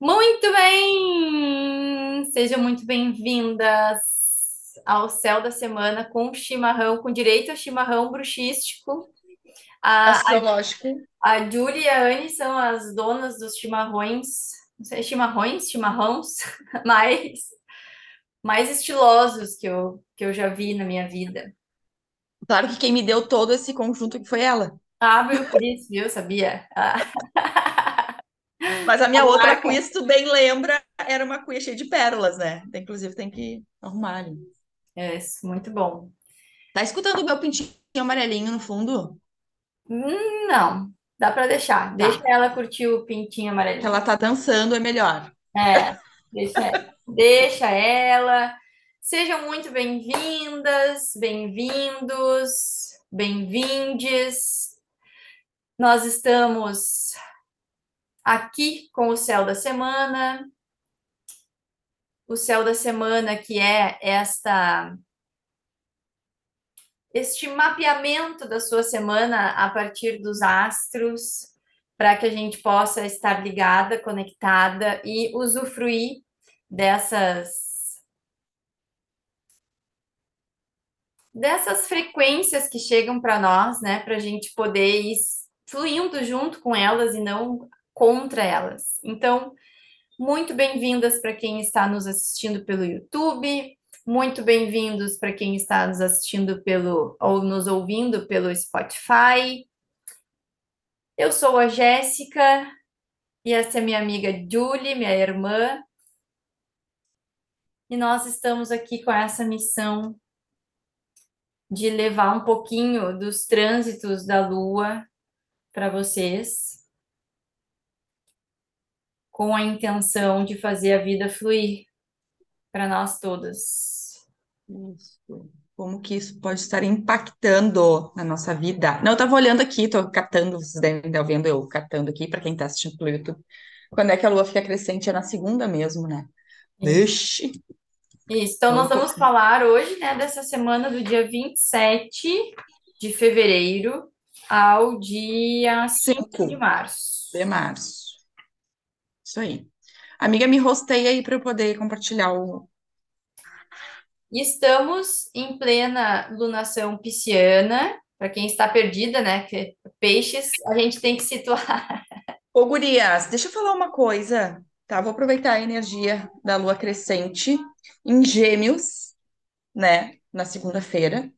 Muito bem! Sejam muito bem-vindas ao Céu da Semana com chimarrão, com direito a chimarrão bruxístico. A, a, Astrológico. a Júlia e a Anne são as donas dos chimarrões, não sei, chimarrões, chimarrões, mais, mais estilosos que eu, que eu já vi na minha vida. Claro que quem me deu todo esse conjunto que foi ela. Ah, meu Cris, viu? Sabia? Ah. Mas a minha A outra marca. se tu bem lembra, era uma cuia cheia de pérolas, né? Inclusive tem que arrumar ali. É, muito bom. Tá escutando o meu pintinho amarelinho no fundo? Hum, não, dá pra deixar. Tá. Deixa ela curtir o pintinho amarelinho. ela tá dançando, é melhor. É, deixa ela. Deixa ela. Sejam muito bem-vindas, bem-vindos, bem-vindes. Nós estamos aqui com o céu da semana. O céu da semana que é esta este mapeamento da sua semana a partir dos astros, para que a gente possa estar ligada, conectada e usufruir dessas dessas frequências que chegam para nós, né, para a gente poder ir fluindo junto com elas e não contra elas. Então, muito bem-vindas para quem está nos assistindo pelo YouTube, muito bem-vindos para quem está nos assistindo pelo ou nos ouvindo pelo Spotify. Eu sou a Jéssica e essa é minha amiga Julie, minha irmã. E nós estamos aqui com essa missão de levar um pouquinho dos trânsitos da Lua para vocês, com a intenção de fazer a vida fluir para nós todas. Isso. Como que isso pode estar impactando na nossa vida? Não, eu tava olhando aqui, tô catando, vocês devem estar vendo eu catando aqui, para quem tá assistindo pelo YouTube. Quando é que a lua fica crescente? É na segunda mesmo, né? Ixi, Isso, então nós vamos falar hoje, né, dessa semana do dia 27 de fevereiro ao dia 5 de março. de março. Isso aí. Amiga, me rosteia aí para eu poder compartilhar o. E estamos em plena lunação pisciana, para quem está perdida, né, que peixes, a gente tem que situar. Ô, gurias, deixa eu falar uma coisa, tá? Vou aproveitar a energia da lua crescente em Gêmeos, né? Na segunda-feira.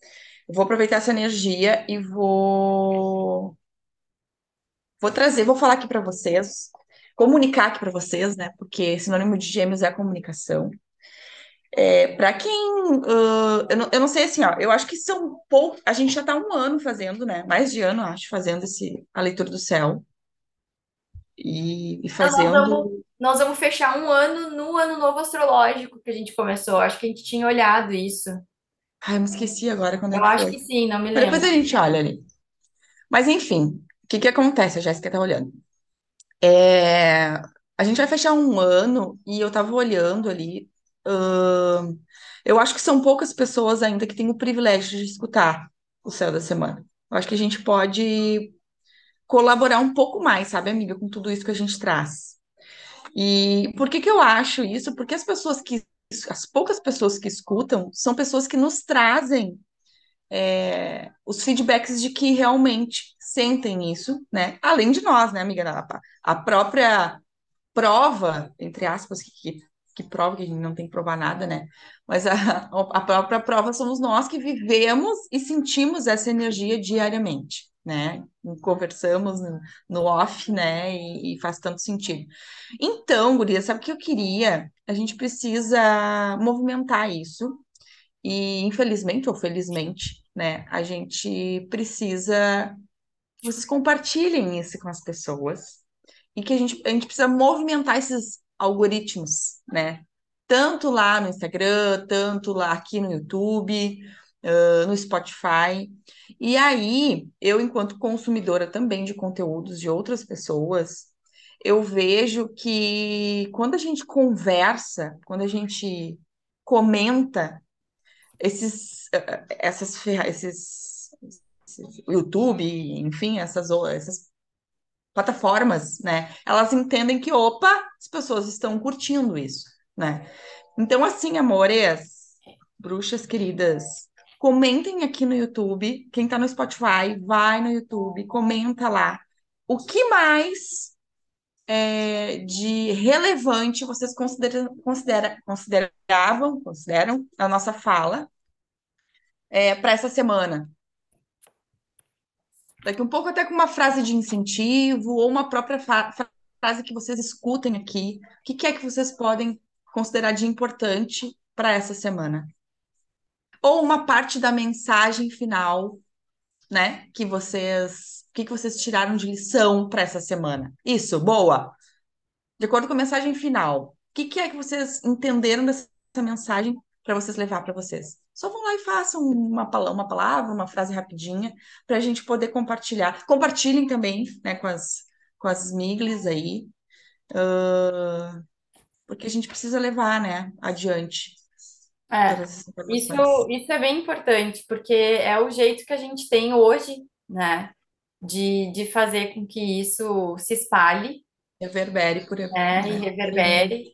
Vou aproveitar essa energia e vou vou trazer, vou falar aqui para vocês, comunicar aqui para vocês, né? Porque sinônimo de Gêmeos é a comunicação. É, para quem ah, eu não, eu não sei assim, ó, eu acho que são poucos. A gente já tá um ano fazendo, né? Mais de ano, acho, fazendo esse a leitura do céu e, e nós fazendo. vamos, nós vamos fechar um ano no ano novo astrológico que a gente começou. Acho que a gente tinha olhado isso. Ai, eu me esqueci agora quando é Eu que acho foi. que sim, não me Mas depois lembro. a gente olha ali. Mas enfim, o que que acontece? A Jéssica tá olhando. É, a gente vai fechar um ano e eu tava olhando ali. ahn, eu acho que são poucas pessoas ainda que têm o privilégio de escutar o Céu da Semana. Eu acho que a gente pode colaborar um pouco mais, sabe, amiga, com tudo isso que a gente traz. E por que que eu acho isso? Porque as pessoas que, as poucas pessoas que escutam são pessoas que nos trazem é, os feedbacks de que realmente sentem isso, né? Além de nós, né, amiga? A, a própria prova, entre aspas, que, que, que prova que a gente não tem que provar nada, né? Mas a, a própria prova somos nós que vivemos e sentimos essa energia diariamente, né? Conversamos no, no off, né? E, e faz tanto sentido. Então, guria, sabe o que eu queria? A gente precisa movimentar isso e, infelizmente ou felizmente, né, a gente precisa que vocês compartilhem isso com as pessoas e que a gente, a gente precisa movimentar esses algoritmos, né? Tanto lá no Instagram, tanto lá aqui no YouTube, ah, no Spotify. E aí, eu, enquanto consumidora também de conteúdos de outras pessoas, eu vejo que quando a gente conversa, quando a gente comenta esses, eh, essas, ferra- esses, YouTube, enfim, essas, essas plataformas, né? Elas entendem que, opa, as pessoas estão curtindo isso, né? Então, assim, amores, bruxas queridas, comentem aqui no YouTube. Quem tá no Spotify, vai no YouTube, comenta lá. O que mais é, de relevante vocês consideram, considera, consideravam, consideram a nossa fala é, para essa semana? Daqui um pouco até com uma frase de incentivo ou uma própria frase que vocês escutem aqui. O que, que é que vocês podem considerar de importante para essa semana? Ou uma parte da mensagem final, né? Que vocês, o que, que vocês tiraram de lição para essa semana? Isso, boa. De acordo com a mensagem final, o que, que é que vocês entenderam dessa mensagem para vocês levar para vocês? Só vão lá e façam uma, uma palavra, uma frase rapidinha, para a gente poder compartilhar. Compartilhem também né, com as, com as miglis aí, uh, porque a gente precisa levar né, adiante. É, isso, isso é bem importante, porque é o jeito que a gente tem hoje, né, de, de fazer com que isso se espalhe. Reverbere por né, e reverbere.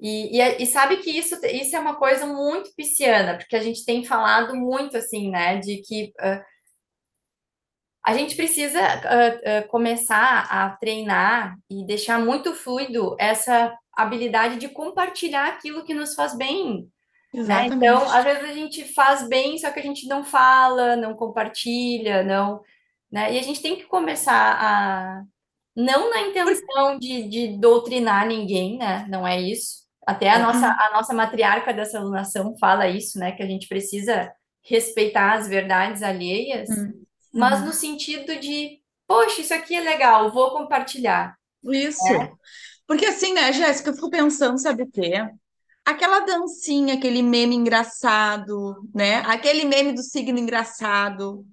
E, e, é, e, sabe que isso, isso é uma coisa muito pisciana, porque a gente tem falado muito assim, né, de que uh, a gente precisa uh, uh, começar a treinar e deixar muito fluido essa habilidade de compartilhar aquilo que nos faz bem. Né? Então, às vezes a gente faz bem, só que a gente não fala, não compartilha, não. Né? E a gente tem que começar a. Não na intenção de, de doutrinar ninguém, né? Não é isso até a nossa, uhum. a nossa matriarca dessa alunação fala isso, né? Que a gente precisa respeitar as verdades alheias, uhum. mas no sentido de, poxa, isso aqui é legal, vou compartilhar. Isso. É. Porque assim, né, Jéssica, eu fico pensando, sabe o quê? Aquela dancinha, aquele meme engraçado, né? Aquele meme do signo engraçado.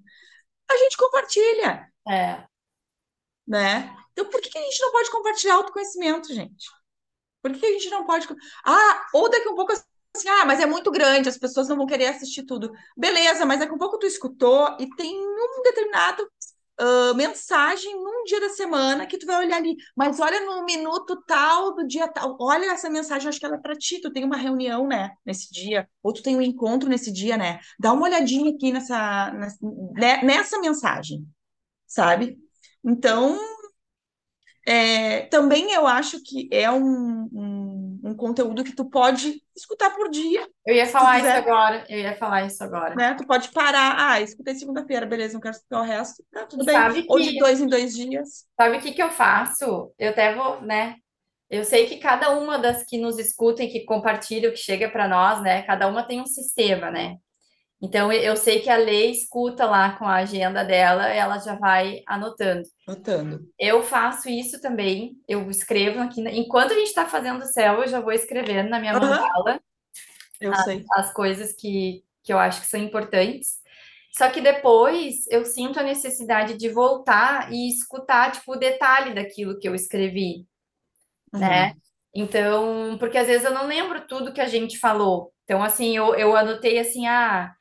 A gente compartilha. É. Né? Então, por que a gente não pode compartilhar autoconhecimento, gente? Por que a gente não pode. Ah, ou daqui a um pouco assim, ah, mas é muito grande, as pessoas não vão querer assistir tudo. Beleza, mas daqui a um pouco tu escutou e tem um determinado uh, mensagem num dia da semana que tu vai olhar ali, mas olha no minuto tal do dia tal, olha essa mensagem, acho que ela é para ti, tu tem uma reunião, né, nesse dia, ou tu tem um encontro nesse dia, né? Dá uma olhadinha aqui nessa, nessa, né, nessa mensagem, sabe? Então, é, também eu acho que é um, um, um, conteúdo que tu pode escutar por dia. Eu ia falar isso agora, eu ia falar isso agora. Né? Tu pode parar, ah, escutei segunda-feira, beleza, não quero escutar o resto, tá, tudo bem. Ou de dois em dois dias. Sabe o que, que eu faço? Eu até vou, né? Eu sei que cada uma das que nos escutem, que compartilham, que chega para nós, né? Cada uma tem um sistema, né? Então, eu sei que a lei escuta lá com a agenda dela, ela já vai anotando. Anotando. Eu faço isso também, eu escrevo aqui. Enquanto a gente está fazendo o céu, eu já vou escrevendo na minha uhum. mandala eu as, sei. as coisas que, que eu acho que são importantes. Só que depois eu sinto a necessidade de voltar e escutar, tipo, o detalhe daquilo que eu escrevi, uhum. né? Então, porque às vezes eu não lembro tudo que a gente falou. Então, assim, eu, eu anotei assim, ah,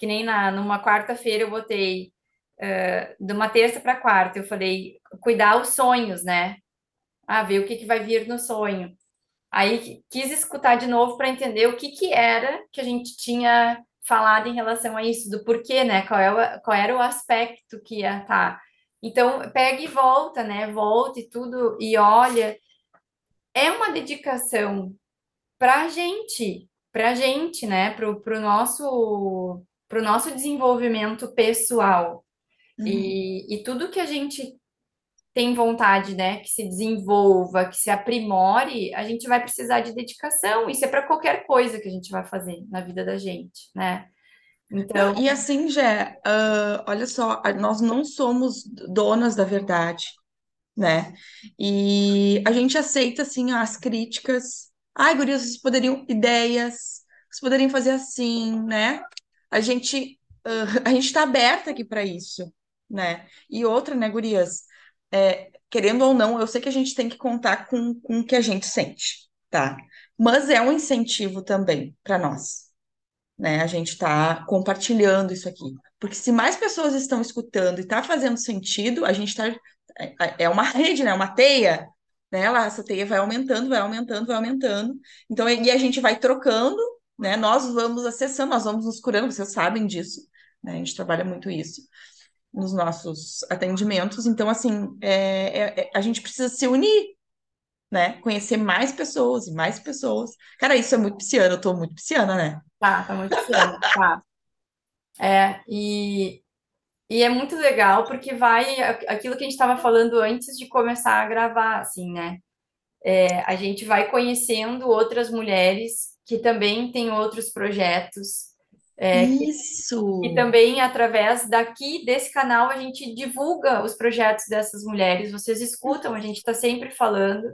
que nem na, numa quarta-feira eu botei uh, de uma terça para quarta, eu falei cuidar os sonhos, né? Ah, ver o que, que vai vir no sonho. Aí quis escutar de novo para entender o que, que era que a gente tinha falado em relação a isso, do porquê, né? Qual, é o, qual era o aspecto que ia estar. Tá. Então, pega e volta, né? Volta e tudo, e olha. É uma dedicação para a gente, para a gente, né? Para o nosso para o nosso desenvolvimento pessoal. Uhum. E, e tudo que a gente tem vontade, né, que se desenvolva, que se aprimore, a gente vai precisar de dedicação. Isso é para qualquer coisa que a gente vai fazer na vida da gente, né? Então. E assim, Jé, uh, olha só, nós não somos donas da verdade, né? E a gente aceita, assim, as críticas. Ai, gurias, vocês poderiam, ideias, vocês poderiam fazer assim, né? A gente uh, a gente está aberta aqui para isso, né? E outra, né, gurias, é, querendo ou não, eu sei que a gente tem que contar com, com o que a gente sente, tá? Mas é um incentivo também para nós, né? A gente está compartilhando isso aqui, porque se mais pessoas estão escutando e está fazendo sentido, a gente está é, é uma rede, né? Uma teia, né? Essa teia vai aumentando, vai aumentando, vai aumentando. Então, e a gente vai trocando, né? Nós vamos acessando, nós vamos nos curando, vocês sabem disso, né? A gente trabalha muito isso nos nossos atendimentos. Então, assim, é, é, é a gente precisa se unir, né? Conhecer mais pessoas e mais pessoas. Cara, isso é muito pisciano, eu tô muito pisciana, né? Tá, tá muito pisciana, tá. É, e, e é muito legal porque vai aquilo que a gente estava falando antes de começar a gravar, assim, né? É, a gente vai conhecendo outras mulheres que também têm outros projetos. É, Isso! E também, através daqui, desse canal, a gente divulga os projetos dessas mulheres. Vocês escutam, a gente está sempre falando.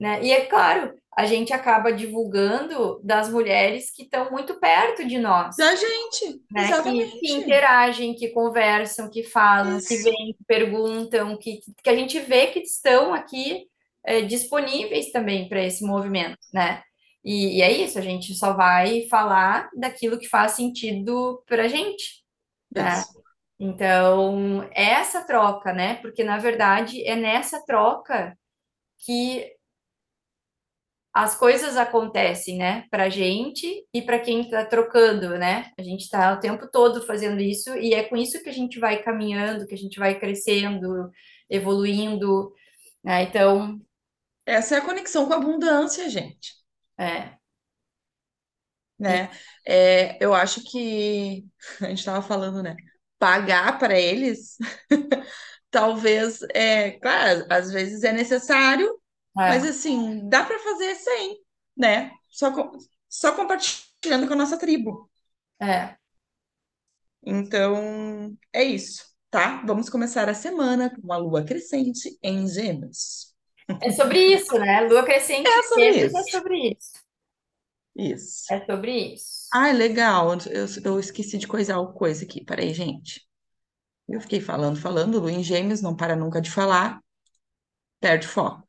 Né? E é claro, a gente acaba divulgando das mulheres que estão muito perto de nós. Da gente, né? exatamente. Que, que, interagem, que conversam, que falam, Isso. que vêm, que perguntam, que, que a gente vê que estão aqui é, disponíveis também para esse movimento, né? E, e, é isso, a gente só vai falar daquilo que faz sentido para a gente. Né? Então, é essa troca, né? Porque, na verdade, é nessa troca que as coisas acontecem, né, para gente e para quem está trocando, né? A gente está o tempo todo fazendo isso e é com isso que a gente vai caminhando, que a gente vai crescendo, evoluindo, né? Então, essa é a conexão com a abundância, gente. É. Né? É, eu acho que a gente estava falando, né? Pagar para eles, talvez, é, claro, às vezes é necessário, é. Mas assim, dá para fazer sem, né? Só, só compartilhando com a nossa tribo. É. Então, é isso, tá? Vamos começar a semana com a lua crescente em Gêmeos. É sobre isso, né? Lua crescente é sobre isso. é sobre isso. Isso. É sobre isso. Ah, legal. Eu, eu esqueci de coisar uma coisa aqui. Peraí, gente. Eu fiquei falando, falando. Lua em Gêmeos não para nunca de falar. Perde foco.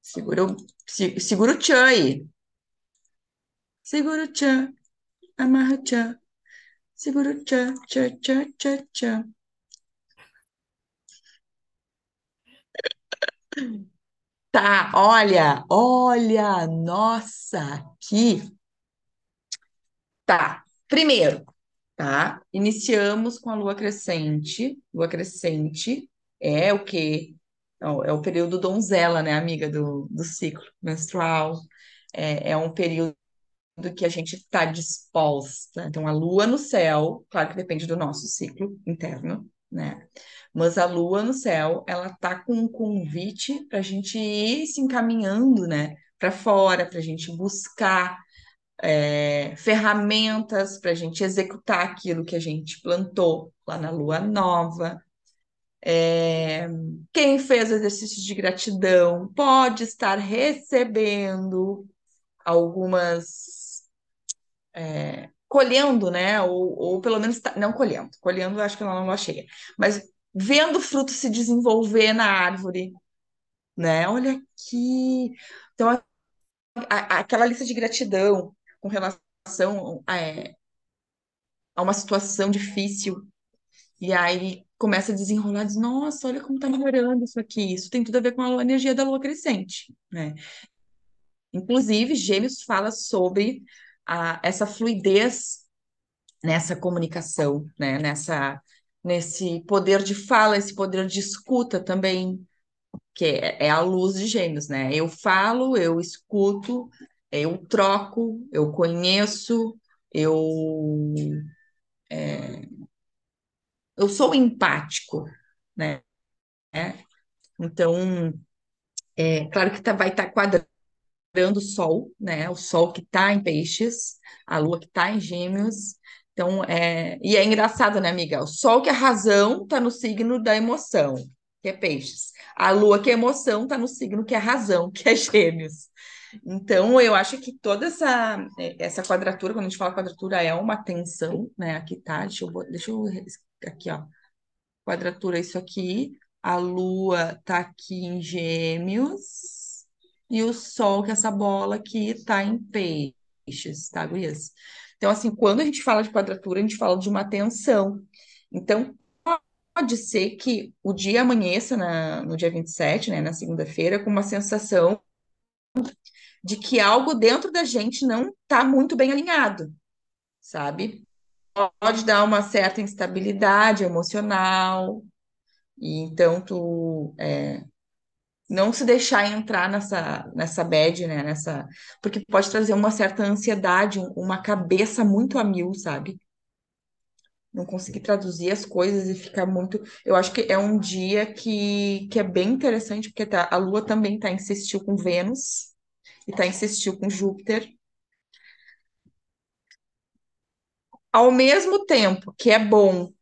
Segura o, se, segura o tchan aí. Segura o tchan. Amarra o tchan. Segura o tchan, tchan, tchan, tchan, tchan. Tá, olha, olha, nossa, aqui. Tá, primeiro, tá? Iniciamos com a lua crescente. Lua crescente é o quê? é o período donzela, né, amiga, do, do ciclo menstrual. É, é um período que a gente está disposta. Então, a lua no céu, claro que depende do nosso ciclo interno, né? Mas a lua no céu, ela tá com um convite para a gente ir se encaminhando, né, para fora, para a gente buscar é, ferramentas para a gente executar aquilo que a gente plantou lá na lua nova, é, quem fez exercício de gratidão pode estar recebendo algumas. É, colhendo, né? Ou, ou pelo menos, tá, não colhendo, colhendo acho que ela não chega, mas vendo o fruto se desenvolver na árvore, né? Olha aqui. Então, a, a, aquela lista de gratidão com relação a, é, a uma situação difícil, e aí começa a desenrolar, diz, nossa, olha como está melhorando isso aqui. Isso tem tudo a ver com a energia da lua crescente, né? Inclusive, Gêmeos fala sobre a, essa fluidez nessa comunicação, né? Nessa, nesse poder de fala, esse poder de escuta também, que é, é a luz de Gêmeos, né? Eu falo, eu escuto, eu troco, eu conheço, eu é, eu sou empático, né? Então, é claro que tá, vai estar tá o Sol, né? O Sol que está em Peixes, a Lua que está em Gêmeos. Então, é... e é engraçado, né, amiga? O Sol que é razão está no signo da emoção, que é Peixes. A Lua que é emoção está no signo que é razão, que é Gêmeos. Então, eu acho que toda essa, essa quadratura, quando a gente fala quadratura, é uma tensão, né? Aqui tá, deixa eu, deixa eu aqui, ó, quadratura isso aqui, a Lua tá aqui em Gêmeos, e o Sol, que é essa bola aqui, tá em Peixes, tá, gurias? Então, assim, quando a gente fala de quadratura, a gente fala de uma tensão. Então, pode ser que o dia amanheça na, no dia 27, né, na segunda-feira, com uma sensação de que algo dentro da gente não está muito bem alinhado, sabe? Pode dar uma certa instabilidade emocional, e então tu é, não se deixar entrar nessa, nessa bad, né? Nessa, porque pode trazer uma certa ansiedade, uma cabeça muito a mil, sabe? Não conseguir traduzir as coisas e ficar muito. Eu acho que é um dia que, que é bem interessante, porque tá, a Lua também em sextil com Vênus e em sextil com Júpiter. Ao mesmo tempo que é bom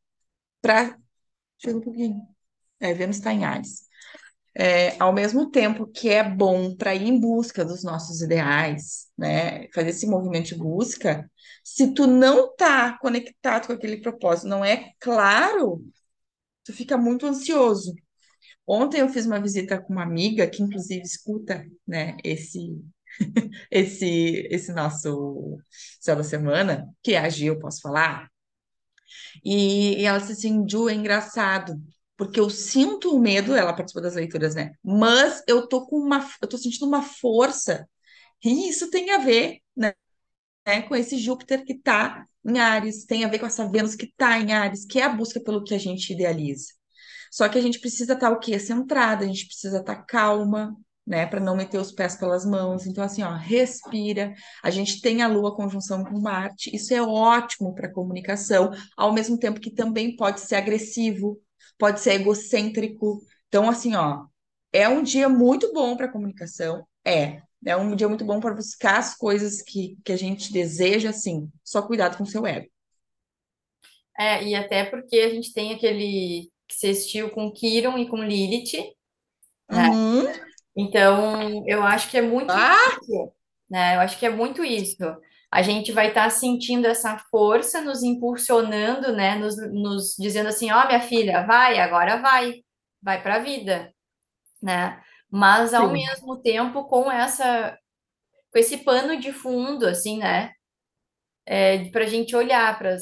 para. Chega um pouquinho. É, Vênus está em Ares. É, ao mesmo tempo que é bom para ir em busca dos nossos ideais, né? Fazer esse movimento de busca, se tu não tá conectado com aquele propósito, não é claro, tu fica muito ansioso. Ontem eu fiz uma visita com uma amiga que inclusive escuta, né, esse esse esse nosso céu da semana, que é a Gil, posso falar? E, e ela disse assim, Ju, é engraçado, porque eu sinto o medo, ela participou das leituras, né? Mas eu tô com uma, eu tô sentindo uma força, e isso tem a ver, né, com esse Júpiter que tá em Ares, tem a ver com essa Vênus que tá em Ares, que é a busca pelo que a gente idealiza. Só que a gente precisa estar tá, o quê? Centrada, a gente precisa estar tá calma, né, para não meter os pés pelas mãos. Então, assim, ó, respira. A gente tem a Lua conjunção com Marte, isso é ótimo para comunicação, ao mesmo tempo que também pode ser agressivo, pode ser egocêntrico. Então, assim, ó, é um dia muito bom para comunicação, é. É um dia muito bom para buscar as coisas que, que a gente deseja, assim, só cuidado com o seu ego. É, e até porque a gente tem aquele sextil com Quiron e com Lilith, né? Uhum. Então, eu acho que é muito Ah! isso, né? Eu acho que é muito isso. A gente vai estar sentindo essa força nos impulsionando, né? Nos, nos dizendo assim, ó, minha filha, vai, agora vai, vai para a vida, né? Mas ao Sim. mesmo tempo com essa, com esse pano de fundo, assim, né? É, para a gente olhar para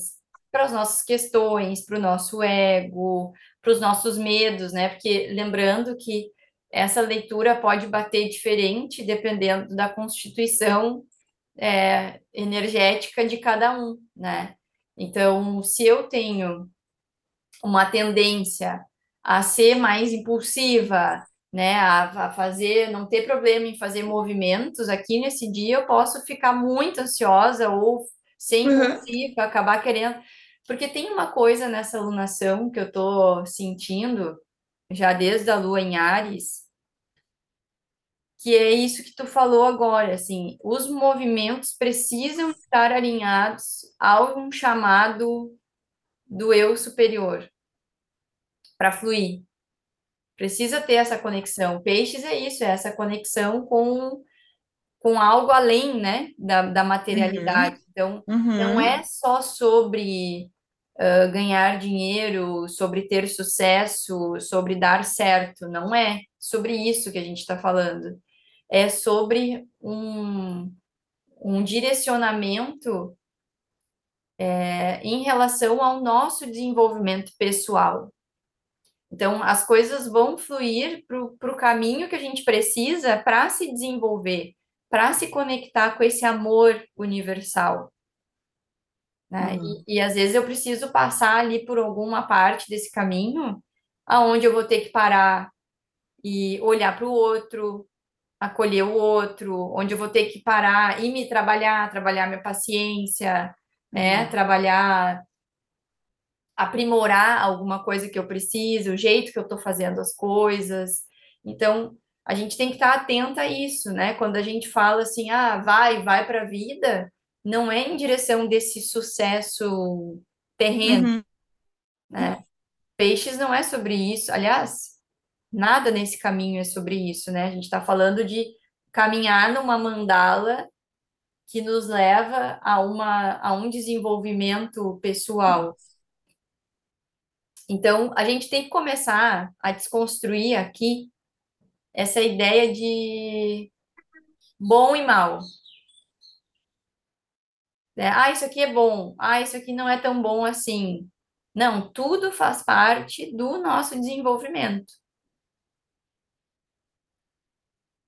as nossas questões, para o nosso ego, para os nossos medos, né? Porque lembrando que essa leitura pode bater diferente dependendo da constituição é, energética de cada um, né? Então, se eu tenho uma tendência a ser mais impulsiva, né, a, a, fazer, não ter problema em fazer movimentos, aqui nesse dia eu posso ficar muito ansiosa ou ser impulsiva, uhum. acabar querendo. Porque tem uma coisa nessa alunação que eu tô sentindo, já desde a lua em Ares, que é isso que tu falou agora, assim, os movimentos precisam estar alinhados a um chamado do eu superior para fluir. Precisa ter essa conexão. Peixes é isso, é essa conexão com, com algo além, né, da, da materialidade. Uhum. Então, uhum. não é só sobre uh, ganhar dinheiro, sobre ter sucesso, sobre dar certo. Não é sobre isso que a gente está falando. É sobre um, um direcionamento é, em relação ao nosso desenvolvimento pessoal. Então, as coisas vão fluir para o caminho que a gente precisa para se desenvolver, para se conectar com esse amor universal. Né? Uhum. E, e, às vezes eu preciso passar ali por alguma parte desse caminho, aonde eu vou ter que parar e olhar para o outro, acolher o outro, onde eu vou ter que parar e me trabalhar, trabalhar minha paciência, né? Uhum. Trabalhar aprimorar alguma coisa que eu preciso, o jeito que eu estou fazendo as coisas. Então, a gente tem que estar tá atenta a isso, né? Quando a gente fala assim, ah, vai, vai para a vida, não é em direção desse sucesso terreno, uhum. né? Peixes não é sobre isso, aliás, nada nesse caminho é sobre isso, né? A gente está falando de caminhar numa mandala que nos leva a, uma, a um desenvolvimento pessoal. Então, a gente tem que começar a desconstruir aqui essa ideia de bom e mal. É, ah, isso aqui é bom. Ah, isso aqui não é tão bom assim. Não, tudo faz parte do nosso desenvolvimento.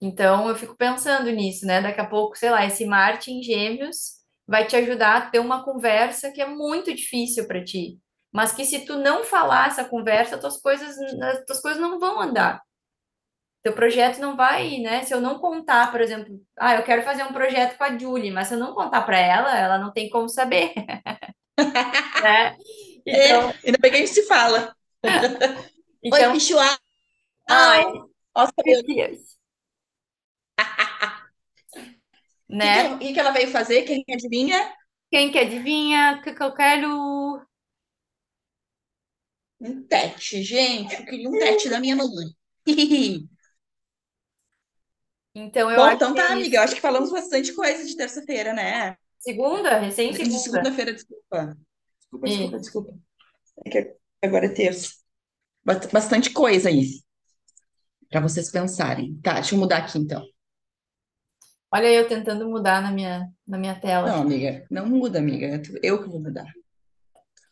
Então, eu fico pensando nisso, né? Daqui a pouco, sei lá, esse Marte em Gêmeos vai te ajudar a ter uma conversa que é muito difícil para ti, mas que se tu não falar essa conversa, tuas coisas, as tuas coisas não vão andar. Teu projeto não vai, né? Se eu não contar, por exemplo, ah, eu quero fazer um projeto com a Julie, mas se eu não contar para ela, ela não tem como saber, né? Então, é, ainda bem que a gente se fala. então, Oi, Pichuá. ai, Ó, meu Né? que, que ela veio fazer? Quem adivinha? Quem que adivinha? Que que eu quero? Um tete, gente. Eu queria um tete da minha mamãe. Então, eu Bom, acho então tá, amiga. Eu acho que falamos bastante coisa de terça-feira, né? Segunda? Recém De segunda. segunda-feira, desculpa. Desculpa, desculpa, desculpa. É que agora é terça. Bast- Bastante coisa aí para vocês pensarem. Tá, deixa eu mudar aqui então. Olha eu tentando mudar na minha, na minha tela. Não, amiga, não muda, amiga. É Eu que vou mudar.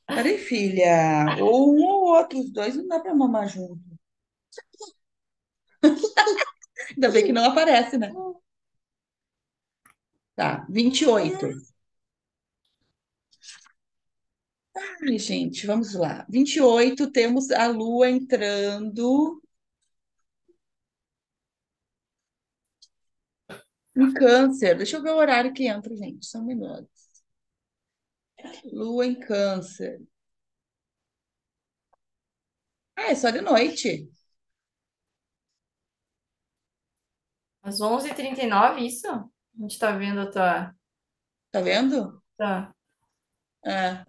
Peraí, filha. Ou um ou outro, os dois não dá pra mamar junto. Ainda bem que não aparece, né? Tá, 28. Ai, gente, vamos lá. 28, temos a Lua entrando em Câncer. Deixa eu ver o horário que entra, gente. Só um minuto. Lua em Câncer. Ah, é só de noite. Às 11h39, isso? A gente tá vendo a tua... Tá vendo? Tá. É.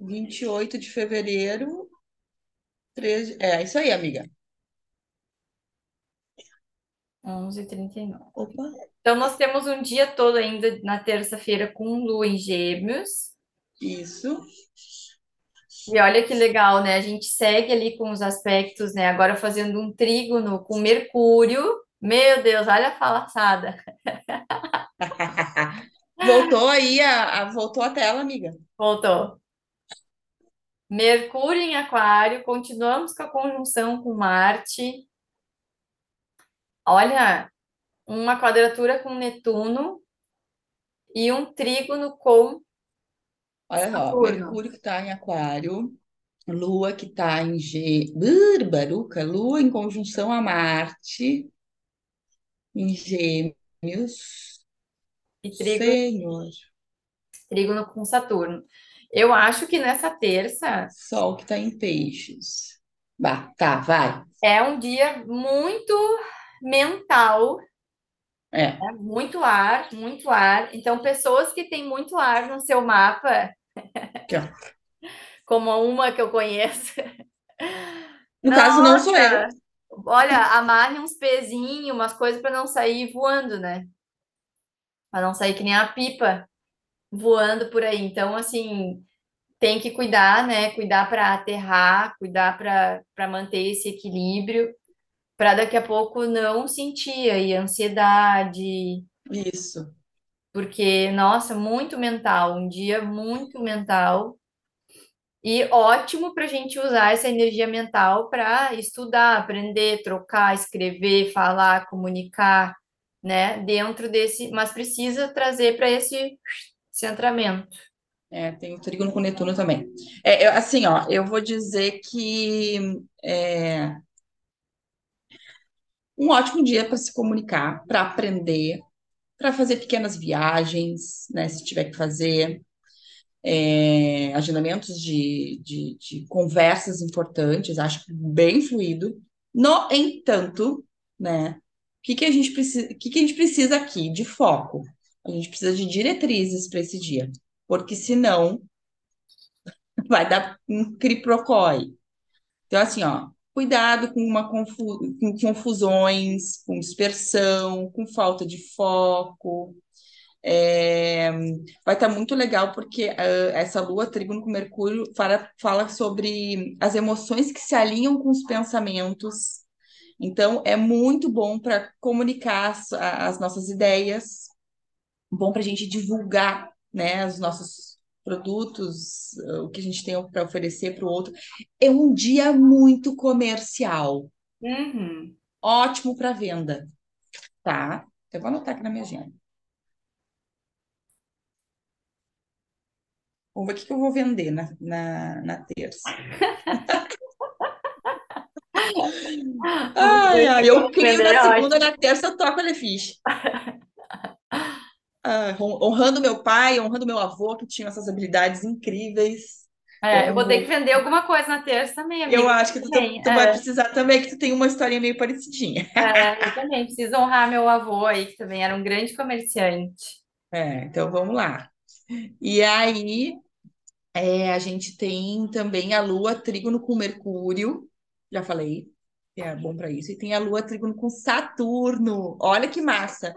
28 de fevereiro. 13... É, isso aí, amiga. 11h39. Opa. Então, nós temos um dia todo ainda na terça-feira com Lua em Gêmeos. Isso. E olha que legal, né? A gente segue ali com os aspectos, né? Agora fazendo um trígono com Mercúrio. Meu Deus, olha a falaçada. Voltou aí a, a- voltou a tela, amiga. Voltou. Mercúrio em Aquário, continuamos com a conjunção com Marte. Olha, uma quadratura com Netuno e um trígono com Olha só, Saturno. Mercúrio que está em Aquário, Lua que está em. Brr, Baruca, Lua em conjunção a Marte, em Gêmeos. e trígono, Senhor. trígono com Saturno. Eu acho que nessa terça Sol que está em Peixes. Bah, tá, vai. é um dia muito mental, É, né? muito ar, muito ar. Então, pessoas que têm muito ar no seu mapa, como uma que eu conheço, No caso, não sou eu. Nossa, olha, amarre uns pezinhos, umas coisas para não sair voando, né? Para não sair que nem a pipa voando por aí. Então, assim, tem que cuidar, né? Cuidar para aterrar, cuidar para manter esse equilíbrio, para daqui a pouco não sentir aí ansiedade, Isso. porque, nossa, muito mental, um dia muito mental. E ótimo para a gente usar essa energia mental para estudar, aprender, trocar, escrever, falar, comunicar, né? Dentro desse, mas precisa trazer para esse centramento. É, tem o trígono com Netuno também. É, eu- assim, ó, eu vou dizer que é um ótimo dia para se comunicar, para aprender, para fazer pequenas viagens, né, se tiver que fazer, é, agendamentos de, de, de conversas importantes, acho bem fluido. No entanto, né, o que que a gente precisa, que que a gente precisa aqui? De foco. A gente precisa de diretrizes para esse dia, porque senão vai dar um criprocói. Então, assim, ó, cuidado com uma confu com confusões, com dispersão, com falta de foco. É, vai estar muito legal porque ah, essa lua trígono com Mercúrio fala, fala sobre as emoções que se alinham com os pensamentos. Então, é muito bom para comunicar as, as nossas ideias, bom para a gente divulgar, né, os nossos produtos, o que a gente tem para oferecer para o outro. É um dia muito comercial. Uhum. Ótimo para venda, tá? Eu vou anotar aqui na minha agenda. Vamos ver o que eu vou vender na, na, na terça. ai, ai, eu crio na segunda, na terça eu toco a ficha. Ah, honrando meu pai, honrando meu avô, que tinha essas habilidades incríveis. É, eu vou ter que vender alguma coisa na terça também, amiga. Eu acho que tu, tu, tu é. vai precisar também, que tu tem uma historinha meio parecidinha. É, eu também preciso honrar meu avô aí, que também era um grande comerciante. É, então vamos lá. E aí, é, a gente tem também a Lua trígono com Mercúrio, já falei, que é bom para isso. E tem a Lua trígono com Saturno. Olha que massa!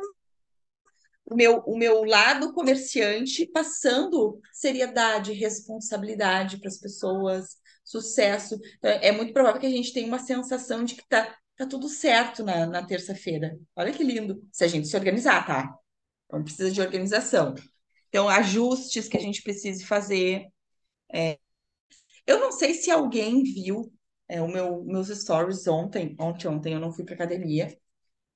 O meu, o meu lado comerciante passando seriedade, responsabilidade para as pessoas, sucesso. Então, é muito provável que a gente tenha uma sensação de que tá, tá tudo certo na, na terça-feira. Olha que lindo, se a gente se organizar, tá? Então, precisa de organização. Então, ajustes que a gente precise fazer. É... Eu não sei se alguém viu é, o meu, meus stories ontem, ontem, ontem eu não fui para academia,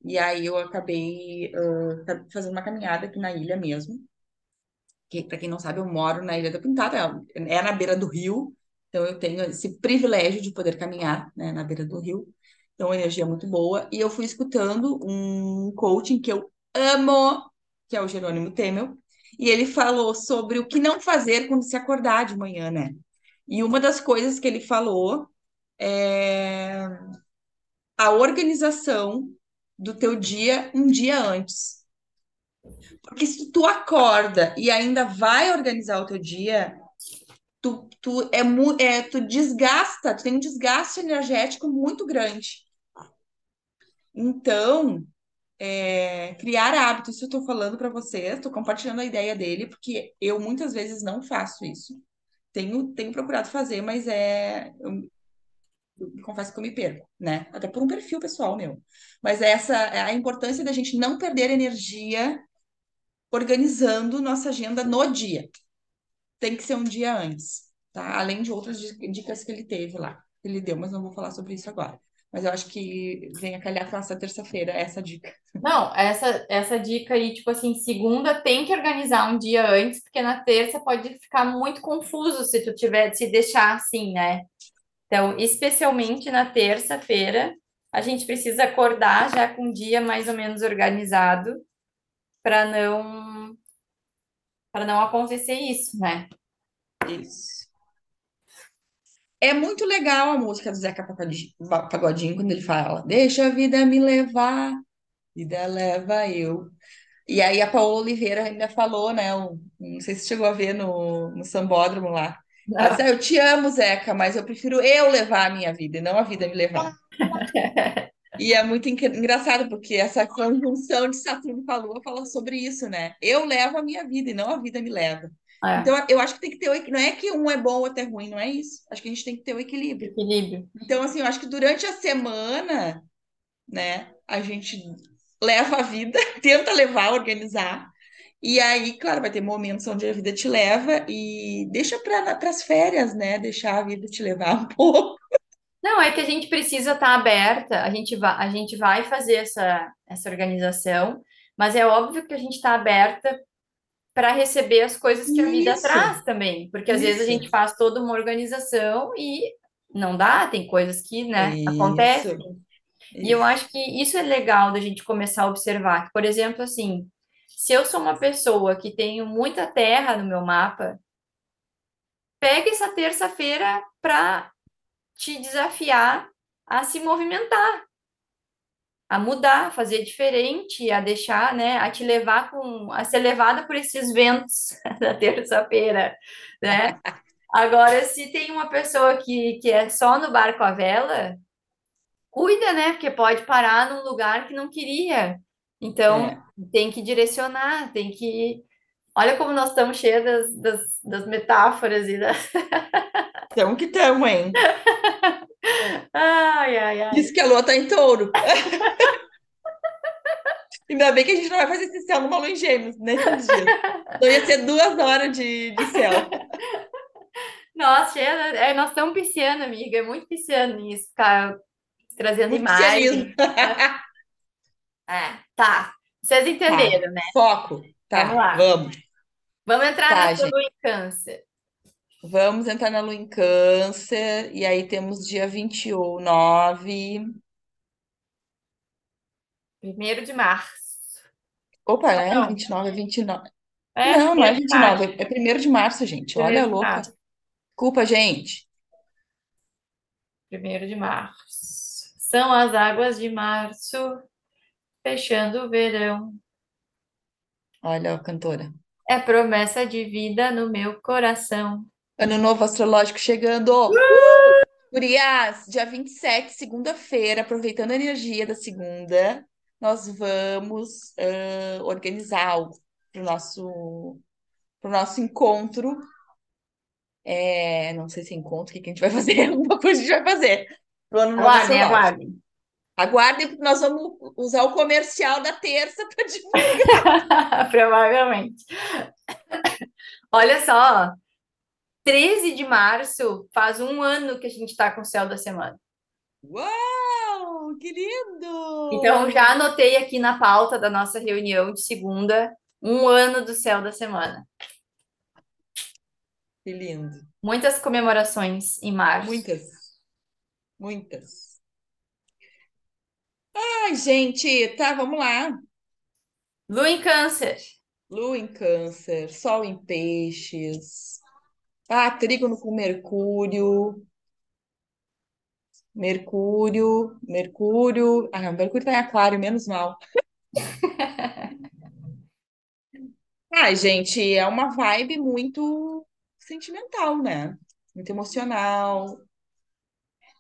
e aí eu acabei uh, fazendo uma caminhada aqui na ilha mesmo. Que, para quem não sabe, eu moro na Ilha da Pintada, é, é na beira do rio, então eu tenho esse privilégio de poder caminhar né, na beira do rio. Então energia é muito boa. E eu fui escutando um coaching que eu amo, que é o Jerônimo Temel, e ele falou sobre o que não fazer quando se acordar de manhã, né? E uma das coisas que ele falou é a organização do teu dia um dia antes. Porque se tu acorda e ainda vai organizar o teu dia, tu, tu, é, é, tu desgasta, tu tem um desgaste energético muito grande. Então, é, criar hábitos, isso eu estou falando para vocês, estou compartilhando a ideia dele, porque eu muitas vezes não faço isso. Tenho, tenho procurado fazer, mas é. Eu, confesso que eu me perco, né? Até por um perfil pessoal meu. Mas essa é a importância da gente não perder energia organizando nossa agenda no dia. Tem que ser um dia antes, tá? Além de outras dicas que ele teve lá. Ele deu, mas não vou falar sobre isso agora. Mas eu acho que vem a calhar com essa terça-feira, essa dica. Não, essa, essa dica aí, tipo assim, segunda tem que organizar um dia antes, porque na terça pode ficar muito confuso se tu tiver, se deixar assim, né? Então, especialmente na terça-feira, a gente precisa acordar já com um dia mais ou menos organizado para não para não acontecer isso, né? Isso. É muito legal a música do Zeca Pagodinho quando ele fala: Deixa a vida me levar, vida leva eu. E aí a Paola Oliveira ainda falou, né? não sei se chegou a ver no, no Sambódromo lá, mas, eu te amo, Zeca, mas eu prefiro eu levar a minha vida e não a vida me levar. E é muito engraçado, porque essa conjunção de Saturno com a Lua fala sobre isso, né? Eu levo a minha vida e não a vida me leva. É. Então, eu acho que tem que ter o Não é que um é bom ou outro é ruim, não é isso. Acho que a gente tem que ter o equilíbrio. Equilíbrio. Então, assim, eu acho que durante a semana, né, a gente leva a vida, tenta levar, organizar, e aí, claro, vai ter momentos onde a vida te leva e deixa para as férias, né? Deixar a vida te levar um pouco. Não, é que a gente precisa estar tá aberta, a gente vai, a gente vai fazer essa, essa organização, mas é óbvio que a gente está aberta para receber as coisas que a vida traz também, porque às Isso. vezes a gente faz toda uma organização e não dá, tem coisas que, né, Isso. acontecem. E eu acho que isso é legal da gente começar a observar, por exemplo, assim, se eu sou uma pessoa que tenho muita terra no meu mapa, pega essa terça-feira para te desafiar a se movimentar, a mudar, a fazer diferente, a deixar, né, a te levar com, a ser levada por esses ventos da terça-feira, né? Agora, se tem uma pessoa que, que é só no barco à vela, cuida, né? Porque pode parar num lugar que não queria. Então, é. tem que direcionar, tem que. Olha como nós estamos cheios das, das, das metáforas e da. Tamo que tamo, hein? ai, ai, ai. Isso que a lua tá em touro. Ainda bem que a gente não vai fazer esse céu numa lua em gêmeos nesses dias. Então ia ser duas horas de, de céu. Nossa, é, é, nós estamos pisciano, amiga. É muito pisciano isso, ficar trazendo Muito imagens. É, tá. Vocês Tá, entenderam, né? foco. Vamos Tá, lá. vamos. Vamos entrar Tá, gente. lua em câncer. Vamos entrar na lua em câncer. E aí temos dia 29. Primeiro de março. Opa, é Não, 29, é 29. é Não, não é primeiro de março. 29, é primeiro de março, gente. Olha a Primeiro de louca. março. Desculpa, gente. Primeiro de março. São as águas de março, fechando o verão. Olha a cantora. É promessa de vida no meu coração. Ano novo astrológico chegando. Uh! Gurias, dia 27, segunda-feira, aproveitando a energia da segunda, nós vamos ah, organizar algo para o nosso, pro nosso encontro. É, não sei se é encontro, o que que a gente vai fazer? Alguma coisa a gente vai fazer pro ano novo Aguardem, astrológico. aguardem. Aguardem, porque nós vamos usar o comercial da terça para divulgar. Provavelmente. Olha só, 13 de março faz um ano que a gente está com o céu da semana. Uau, que lindo! Então, já anotei aqui na pauta da nossa reunião de segunda, um ano do céu da semana. Que lindo. Muitas comemorações em março. Muitas. Muitas. Ai, gente, tá, vamos lá. Lua em câncer. Lua em Câncer, Sol em Peixes. Ah, trígono com Mercúrio. Mercúrio, Mercúrio. Ah, Mercúrio tá em Aquário, menos mal. Ai, gente, é uma vibe muito sentimental, né? Muito emocional.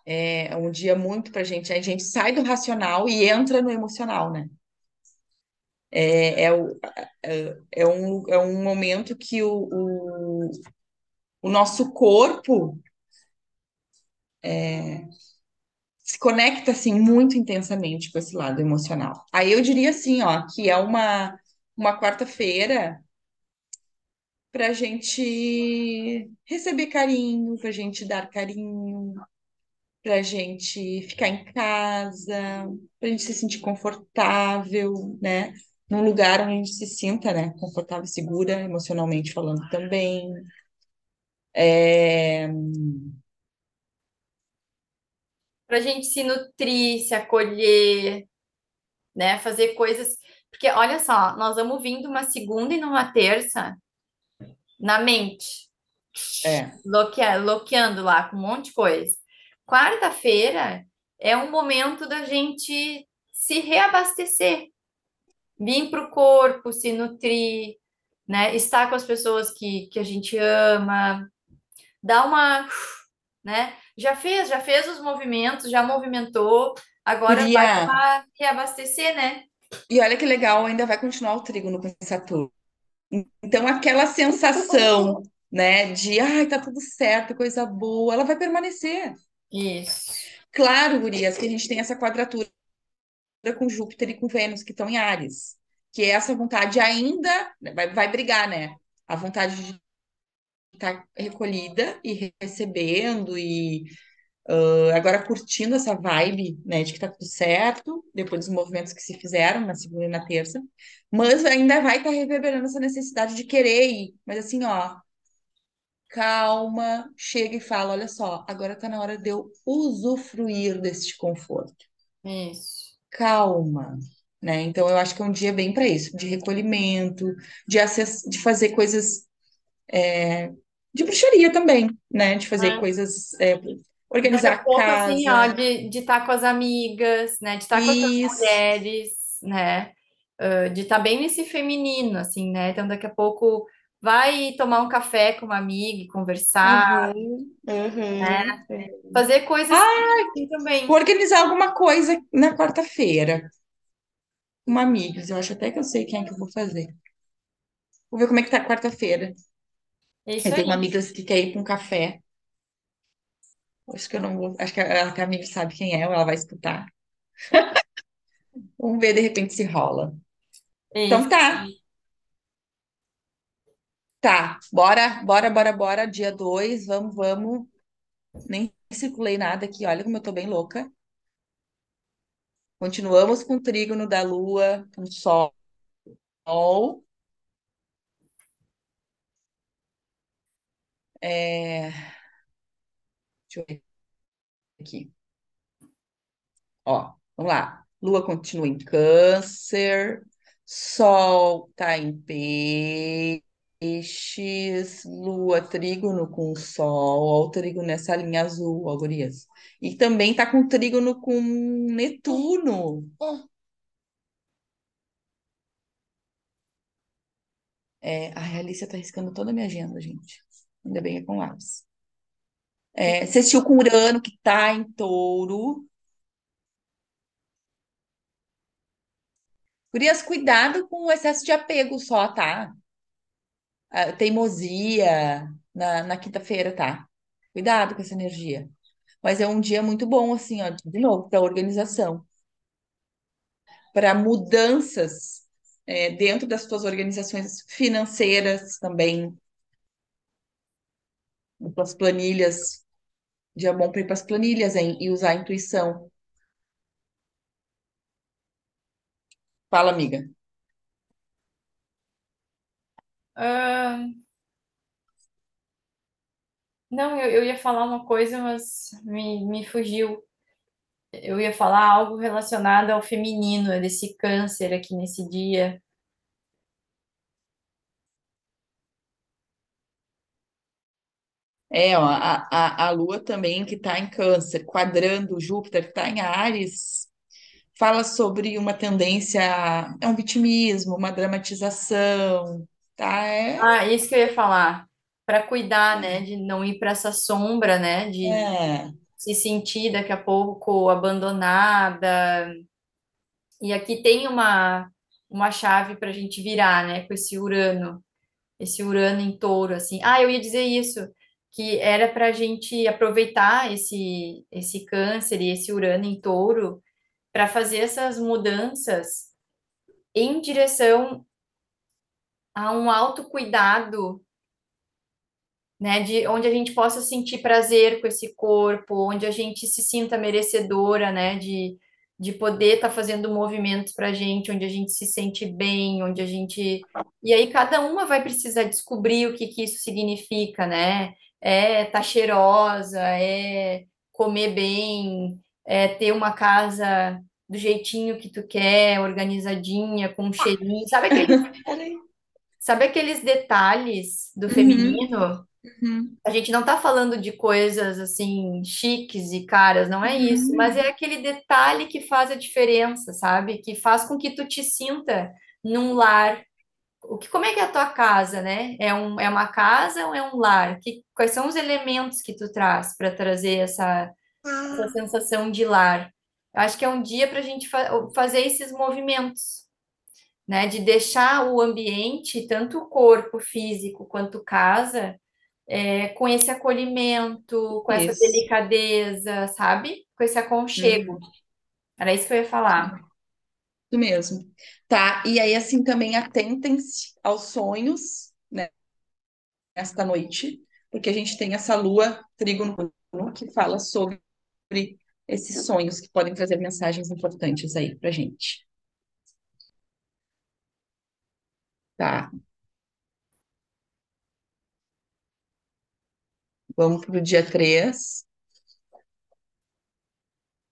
É um dia muito pra gente. A gente sai do racional e entra no emocional, né? É, é, é, é um, é um momento que o, o, o nosso corpo se conecta assim muito intensamente com esse lado emocional. Aí eu diria assim, ó, que é uma, uma quarta-feira para a gente receber carinho, para a gente dar carinho, para a gente ficar em casa, para a gente se sentir confortável, né? Num lugar onde a gente se sinta, né? Confortável e segura, emocionalmente falando também. É, Para a gente se nutrir, se acolher, né? Fazer coisas. Porque olha só, nós vamos vindo uma segunda e numa terça na mente, é, bloqueando lá com um monte de coisa. Quarta-feira é um momento da gente se reabastecer, vir para o corpo, se nutrir, né? Estar com as pessoas que, que a gente ama, dar uma, né? Já fez, já fez os movimentos, já movimentou, agora vai para reabastecer, né? e olha que legal, ainda vai continuar o trígono com Saturno. Então, aquela sensação, né, de ai, tá tudo certo, coisa boa, ela vai permanecer. Isso. Claro, gurias, que a gente tem essa quadratura com Júpiter e com Vênus, que estão em Áries, que é essa vontade ainda vai, vai brigar, né? A vontade de estar recolhida e recebendo e ah, agora curtindo essa vibe, né, de que tá tudo certo, depois dos movimentos que se fizeram na segunda e na terça, mas ainda vai estar reverberando essa necessidade de querer ir, mas assim, ó, calma, chega e fala, olha só, agora tá na hora de eu usufruir deste conforto. Isso. Calma, né? Então eu acho que é um dia bem para isso, de recolhimento, de acess... de fazer coisas é, de bruxaria também, né? De fazer É. coisas, é, organizar a pouco, assim, ó, casa. de de estar com as amigas, né? De estar com outras Isso. mulheres, né? Ah, de estar bem nesse feminino, assim, né? Então, daqui a pouco vai tomar um café com uma amiga e conversar, Uhum, uhum. né? Fazer coisas Ah, assim também. organizar alguma coisa na quarta-feira. Com amigos, eu acho até que eu sei quem é que eu vou fazer. Vou ver como é que tá a quarta-feira. É isso Eu tenho uma amiga que quer ir para um café. Acho que eu não vou. Acho que a, Camille sabe quem é, ou ela vai escutar. Vamos ver de repente se rola. É Então isso. tá. Tá, bora, bora, bora, bora. Dia 2, vamos, vamos. Nem circulei nada aqui, olha como eu tô bem louca. Continuamos com o trígono da Lua, com o Sol. É... Deixa eu ver aqui. Ó, vamos lá. Lua continua em Câncer, Sol tá em Peixes, Lua trígono com Sol, ó, o trígono nessa linha azul, ó, gurias. E também tá com trígono com Netuno. É, a Alicia tá riscando toda a minha agenda, gente. Ainda bem que é com lápis. É, sextil com Urano, que tá em touro. Gurias, cuidado com o excesso de apego só, tá? Teimosia na, na quinta-feira, tá? Cuidado com essa energia. Mas é um dia muito bom, assim, ó, de novo, para organização. Para mudanças é, dentro das suas organizações financeiras também. Das planilhas. Dia bom para ir para as planilhas hein, e usar a intuição. Fala, amiga. Não, eu, eu ia falar uma coisa, mas me, me fugiu. Eu ia falar algo relacionado ao feminino, desse câncer aqui nesse dia. É, ó, a, a, a Lua também, que está em Câncer, quadrando Júpiter, que está em Áries, fala sobre uma tendência, é um vitimismo, uma dramatização, tá? É, Ah, isso que eu ia falar. Para cuidar, né, de não ir para essa sombra, né, de é, se sentir daqui a pouco abandonada. E aqui tem uma, uma chave para a gente virar, né, com esse Urano, esse Urano em touro, assim. Ah, eu ia dizer isso, que era para a gente aproveitar esse, esse câncer e esse Urano em touro para fazer essas mudanças em direção a um autocuidado né? De onde a gente possa sentir prazer com esse corpo, onde a gente se sinta merecedora, né? De, de poder estar fazendo movimentos para a gente, onde a gente se sente bem, onde a gente. E aí cada uma vai precisar descobrir o que que isso significa, né? É estar cheirosa, é comer bem, é ter uma casa do jeitinho que tu quer, organizadinha, com um cheirinho. Sabe aqueles, peraí. Sabe aqueles detalhes do Uhum, feminino? uhum, A gente não tá falando de coisas assim chiques e caras, não é isso, mas uhum. é aquele detalhe que faz a diferença, sabe? Que faz com que tu te sinta num lar. O que, como é que é a tua casa, né? É um, é uma casa ou é um lar? Que, quais são os elementos que tu traz para trazer essa, essa sensação de lar? Eu acho que é um dia para a gente fa fazer esses movimentos, né? De deixar o ambiente, tanto o corpo físico quanto casa é, com esse acolhimento, com essa Isso. delicadeza, sabe? Com esse Uhum, aconchego. Era isso que eu ia falar. isso mesmo. Tá, e aí assim também atentem-se aos sonhos, né, nesta noite, porque a gente tem essa lua trígono que fala sobre esses sonhos que podem trazer mensagens importantes aí pra gente. Tá, vamos pro dia 3.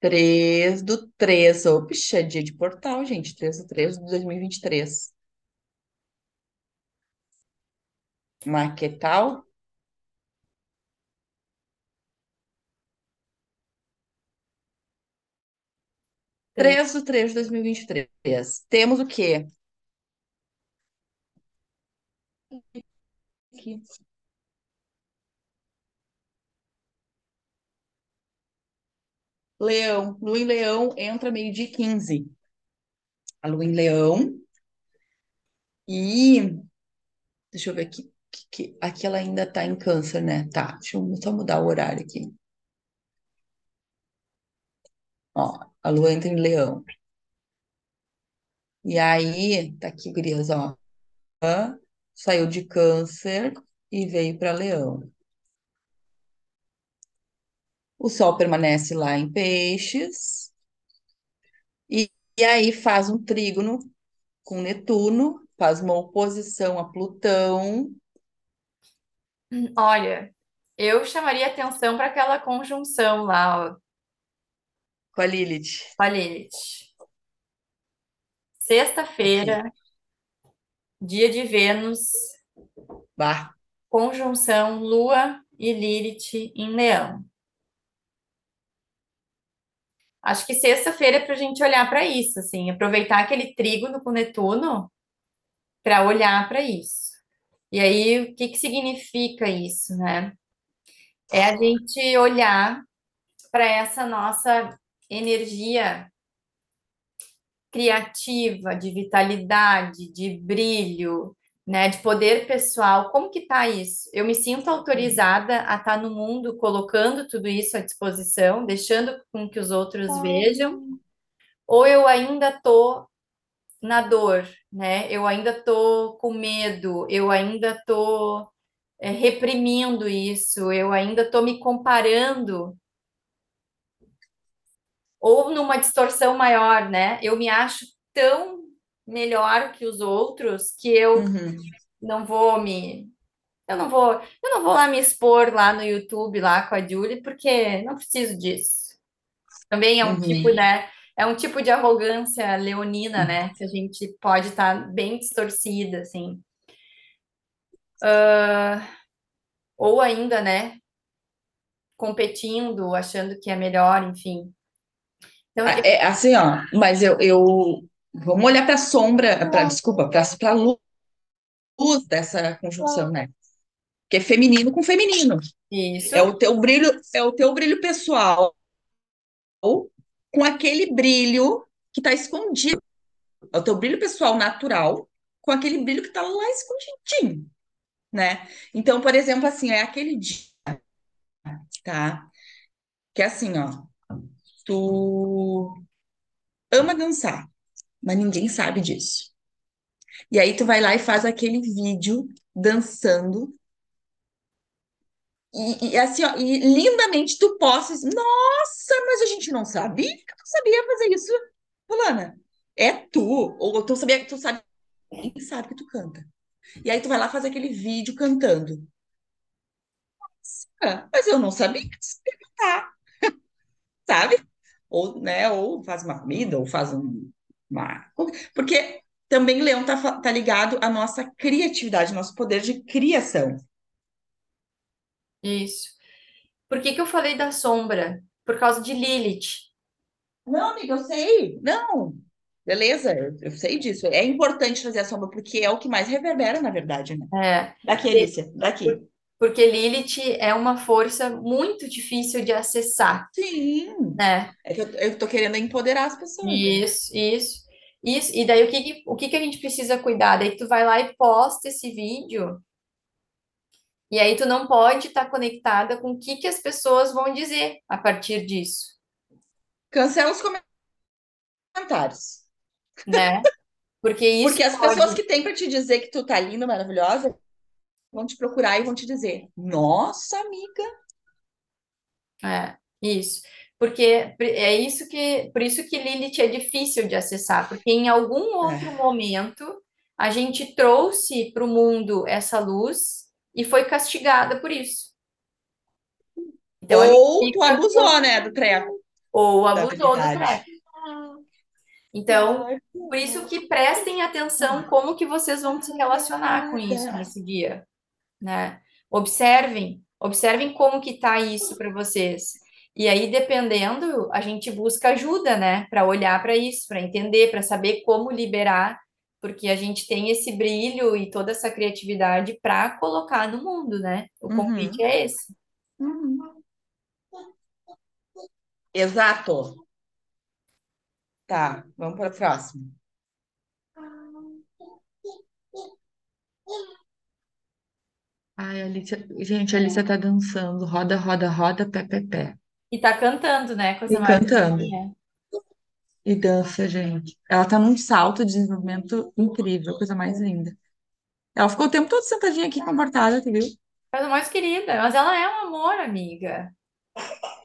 3 do 3. Ops, é dia de portal, gente. 3 do 3 de 2023. Maquetal. Três. 3 do 3 de 2023. Temos o quê? Aqui. Leão. Lua em Leão entra meio-dia e 15. A Lua em Leão. E deixa eu ver aqui. que- Aqui ela ainda tá em câncer, né? Tá, deixa eu só mudar o horário aqui. Ó, a Lua entra em Leão. E aí, tá aqui, gurias, ó. Saiu de Câncer e veio para Leão. O Sol permanece lá em Peixes e, e aí faz um trígono com Netuno, faz uma oposição a Plutão. Olha, eu chamaria atenção para aquela conjunção lá, ó, Com a Lilith. com a Lilith. Sexta-feira, dia de Vênus, Bah. conjunção Lua e Lilith em Leão. Acho que sexta-feira é para a gente olhar para isso, assim, aproveitar aquele trígono com Netuno para olhar para isso. E aí, o que que significa isso, né? É a gente olhar para essa nossa energia criativa, de vitalidade, de brilho, né, de poder pessoal. Como que tá isso? Eu me sinto autorizada a estar no mundo colocando tudo isso à disposição, deixando com que os outros vejam, ou eu ainda tô na dor, né? Eu ainda tô com medo, eu ainda tô é, reprimindo isso, eu ainda tô me comparando ou numa distorção maior, né? Eu me acho tão melhor que os outros que eu Uhum. não vou me eu não vou eu não vou lá me expor lá no YouTube lá com a Julie porque não preciso disso. Também é um Uhum. tipo, né? É um tipo de arrogância leonina, né? Que a gente pode estar bem distorcida, assim. Ah, ou ainda, né? Competindo, achando que é melhor, enfim. Então, Ah, É assim, ó, mas eu, eu vamos olhar para a sombra, para desculpa, para a luz dessa conjunção, né? Que é feminino com feminino. isso. É o teu brilho, é o teu brilho pessoal com aquele brilho que está escondido. É o teu brilho pessoal natural com aquele brilho que está lá escondidinho, né? Então, por exemplo, assim, é aquele dia, tá? Que é assim, ó, tu ama dançar, mas ninguém sabe disso. E aí tu vai lá e faz aquele vídeo dançando e, e assim, ó, e lindamente tu posta, assim, nossa, mas a gente não sabia que tu sabia fazer isso, fulana. É tu, ou tu sabia que tu sabe, ninguém sabe que tu canta. E aí tu vai lá e faz aquele vídeo cantando. Ah, mas eu não sabia que tu sabia cantar, sabe? Ou, né, ou faz uma comida, ou faz um, uma... Porque também Leão tá, tá ligado à nossa criatividade, nosso poder de criação. Isso. Por que que eu falei da sombra? Por causa de Lilith. Não, amiga, eu sei. Não. Beleza, eu, eu sei disso. É importante trazer a sombra, porque é o que mais reverbera, na verdade, né? É, Daqui, Alicia, daqui. Porque Lilith é uma força muito difícil de acessar, Sim. né? É que eu, eu tô querendo empoderar as pessoas. né? Isso, isso. Isso, e daí o que o que que a gente precisa cuidar? Daí tu vai lá e posta esse vídeo, e aí tu não pode estar conectada com o que que as pessoas vão dizer a partir disso, Cancela os comentários. né? Porque isso Porque as pode- pessoas que têm para te dizer que tu tá linda, maravilhosa, vão te procurar e vão te dizer: Nossa, amiga. É, isso. Porque é isso que, por isso que Lilith é difícil de acessar, porque em algum outro momento a gente trouxe para o mundo essa luz e foi castigada por isso. Então, Ou tu abusou, né, do treco. ou abusou do treco. Então, por isso que prestem atenção como que vocês vão se relacionar com isso nesse dia, né? Observem, observem como que tá isso para vocês. E aí, dependendo, a gente busca ajuda, né, para olhar para isso, para entender, para saber como liberar, porque a gente tem esse brilho e toda essa criatividade para colocar no mundo, né? O Uhum. convite é esse. Exato. Tá, vamos para o próximo. Ai, Alicia, gente, a Alicia tá dançando. Roda, roda, roda, pé, pé, pé. E tá cantando, né, com essa E cantando. maravilhinha. E dança, gente. Ela tá num salto de desenvolvimento incrível, coisa mais linda. Ela ficou o tempo todo sentadinha aqui, comportada, tu viu? Coisa mais querida, mas ela é um amor, amiga.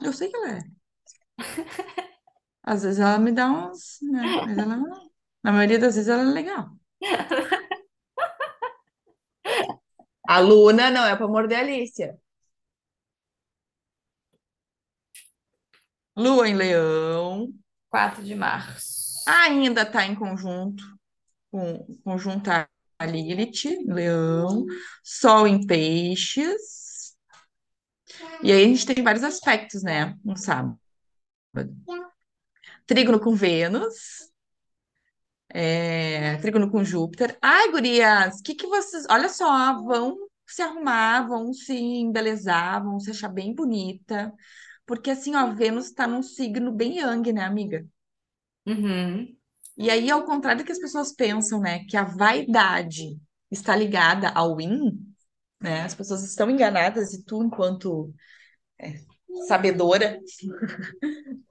Eu sei que ela é. Às vezes ela me dá uns, né? Mas ela, na maioria das vezes ela é legal. A Luna não é pra morder a Alicia. Lua em Leão. 4 de março. Ainda tá em conjunto com conjunto a Lilith, Leão. Sol em Peixes. E aí a gente tem vários aspectos, né? Um sábado. Trígono com Vênus. É, trígono com Júpiter. Ai, gurias, o que que vocês. Olha só, vão se arrumar, vão se embelezar, vão se achar bem bonita. Porque assim, ó, Vênus tá num signo bem yang, né, amiga? Uhum. E aí, ao contrário do que as pessoas pensam, né, que a vaidade está ligada ao yin, né? As pessoas estão enganadas e tu, enquanto é, sabedora,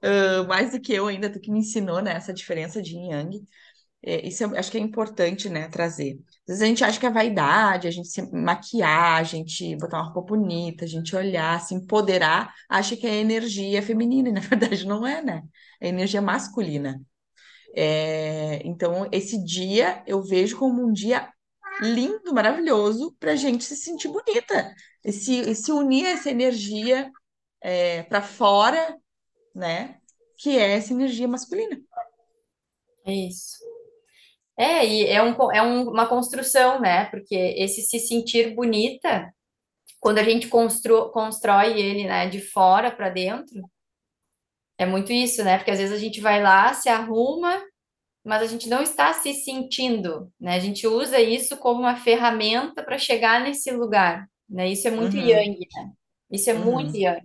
uh, mais do que eu ainda, tu que me ensinou, né, essa diferença de yin yang. É, isso eu acho que é importante, né, trazer. Às vezes a gente acha que é vaidade, a gente se maquiar, a gente botar uma roupa bonita, a gente olhar, se empoderar, acha que é energia feminina, e na verdade não é, né? É energia masculina. É, então, esse dia eu vejo como um dia lindo, maravilhoso, para a gente se sentir bonita, e se, e se unir essa energia é, para fora, né? Que é essa energia masculina. É isso. É, e é, um, é um- uma construção, né? Porque esse se sentir bonita, quando a gente constru, constrói ele, né, de fora para dentro, é muito isso, né? Porque às vezes a gente vai lá, se arruma, mas a gente não está se sentindo, né? A gente usa isso como uma ferramenta para chegar nesse lugar, né? Isso é muito Uhum, yang, né? Isso é muito uhum. yang.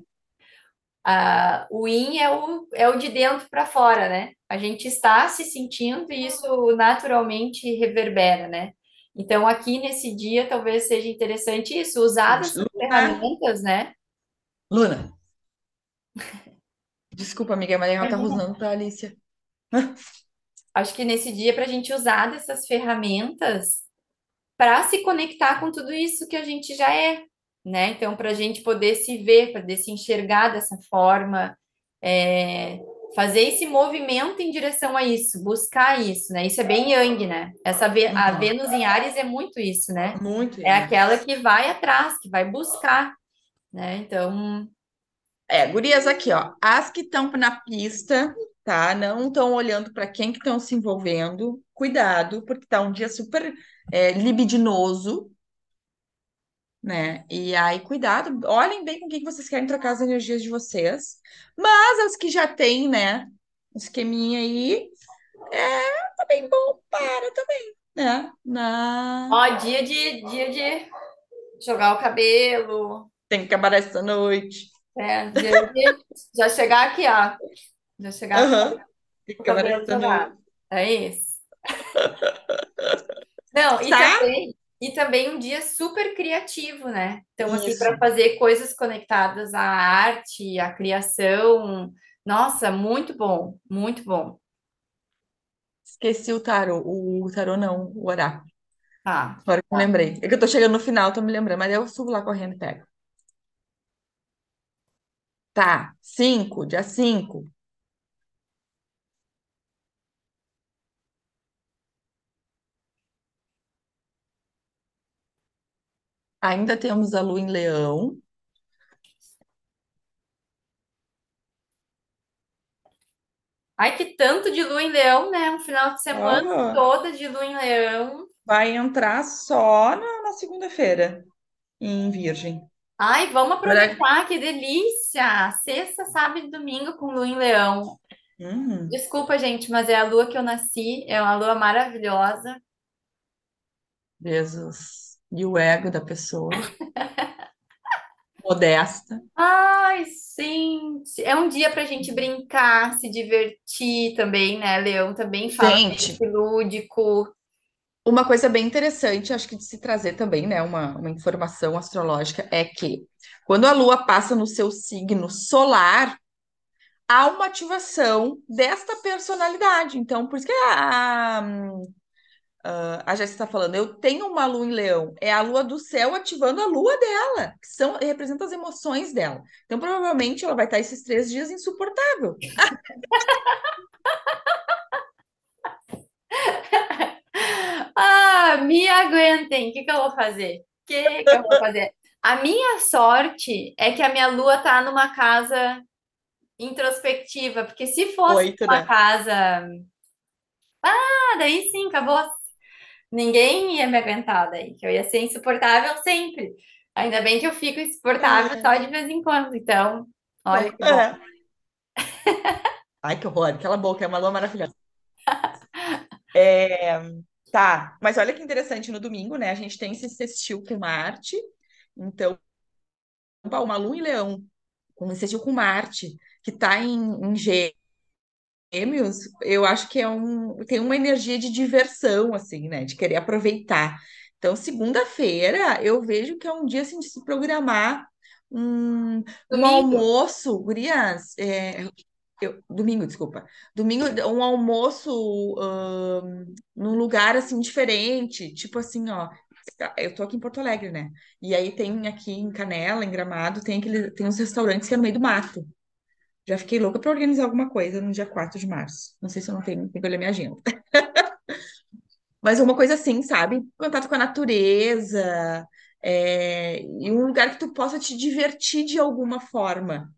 Ah, o yin é o, é o de dentro para fora, né? A gente está se sentindo e isso naturalmente reverbera, né? Então, aqui nesse dia, talvez seja interessante isso, usar dessas Luna, ferramentas, né? Luna, desculpa, amiga, mas ela tá rosnando pra Alicia. Acho que nesse dia, para a gente usar dessas ferramentas para se conectar com tudo isso que a gente já é, né? Então, para a gente poder se ver, poder se enxergar dessa forma, é, fazer esse movimento em direção a isso, buscar isso, né? Isso é bem Yang, né? Essa a Uhum. Vênus em Áries é muito isso, né? Muito É aquela Yannis. que vai atrás, que vai buscar, né? Então, É, gurias aqui, ó. As que estão na pista, tá? Não estão olhando para quem que estão se envolvendo. Cuidado, porque tá um dia super é, libidinoso, né? E aí, cuidado, olhem bem com quem que vocês querem trocar as energias de vocês. Mas as que já têm, né? Um esqueminha aí, é, tá bem bom para também, né? Na... ó, dia de dia de jogar o cabelo, Tem que acabar essa noite. né? Dia de já chegar aqui, ó, já chegar com Aham. Tem que acabar essa noite. É isso. Não, e Tá? também, e também um dia super criativo, né? Então, assim, para Isso. fazer coisas conectadas à arte, à criação. Nossa, muito bom, muito bom. Esqueci o tarô. O tarô não, o oráculo. Tá. Agora que eu lembrei. É que eu tô chegando no final, tô me lembrando, mas eu subo lá correndo e pego. Tá, 5, dia 5. Ainda temos a lua em leão. Ai, que tanto de lua em leão, né? Um final de semana toda de lua em leão. vai entrar só na, na segunda-feira, em Virgem. Ai, vamos aproveitar, que delícia! Sexta, sábado e domingo com lua em leão. Uhum, Desculpa, gente, mas é a lua que eu nasci, é uma lua maravilhosa. Jesus. E o ego da pessoa, modesta. Ai, sim. É um dia para a gente brincar, se divertir também, né? Leão também fala Gente, lúdico. uma coisa bem interessante, acho que de se trazer também, né, uma, uma informação astrológica, é que quando a lua passa no seu signo solar, há uma ativação desta personalidade. Então, por isso que a, ah, a Jéssica está falando, eu tenho uma lua em leão, é a lua do céu ativando a lua dela, que são, representa as emoções dela. Então, provavelmente, ela vai estar esses três dias insuportável. Ah, me aguentem. O que que eu vou fazer? O que que eu vou fazer? A minha sorte é que a minha lua tá numa casa introspectiva, porque se fosse Oito, uma né? casa. Ah, daí sim, acabou. Ninguém ia me aguentar daí, que eu ia ser insuportável sempre. Ainda bem que eu fico insuportável É, só de vez em quando. Então, olha que bom. é. Ai, que horror, aquela boca é uma lua maravilhosa. É, tá, mas olha que interessante, no domingo, né, a gente tem esse sextil com Marte, então, uma lua em leão, esse sextil com Marte, que tá em, em Gêmeos, eu acho que é um, tem uma energia de diversão, assim, né? De querer aproveitar. Então, segunda-feira, eu vejo que é um dia, assim, de se programar um, um almoço, gurias, é, eu- domingo, desculpa. Domingo, um almoço ahn, num lugar, assim, diferente. Tipo assim, ó, eu tô aqui em Porto Alegre, né? E aí tem aqui em Canela, em Gramado, tem aquele, tem uns restaurantes que é no meio do mato. Já fiquei louca para organizar alguma coisa no dia 4 de março. Não sei se eu não tenho, tenho que olhar minha agenda. Mas uma coisa assim, sabe? Contato com a natureza, é, e um lugar que tu possa te divertir de alguma forma.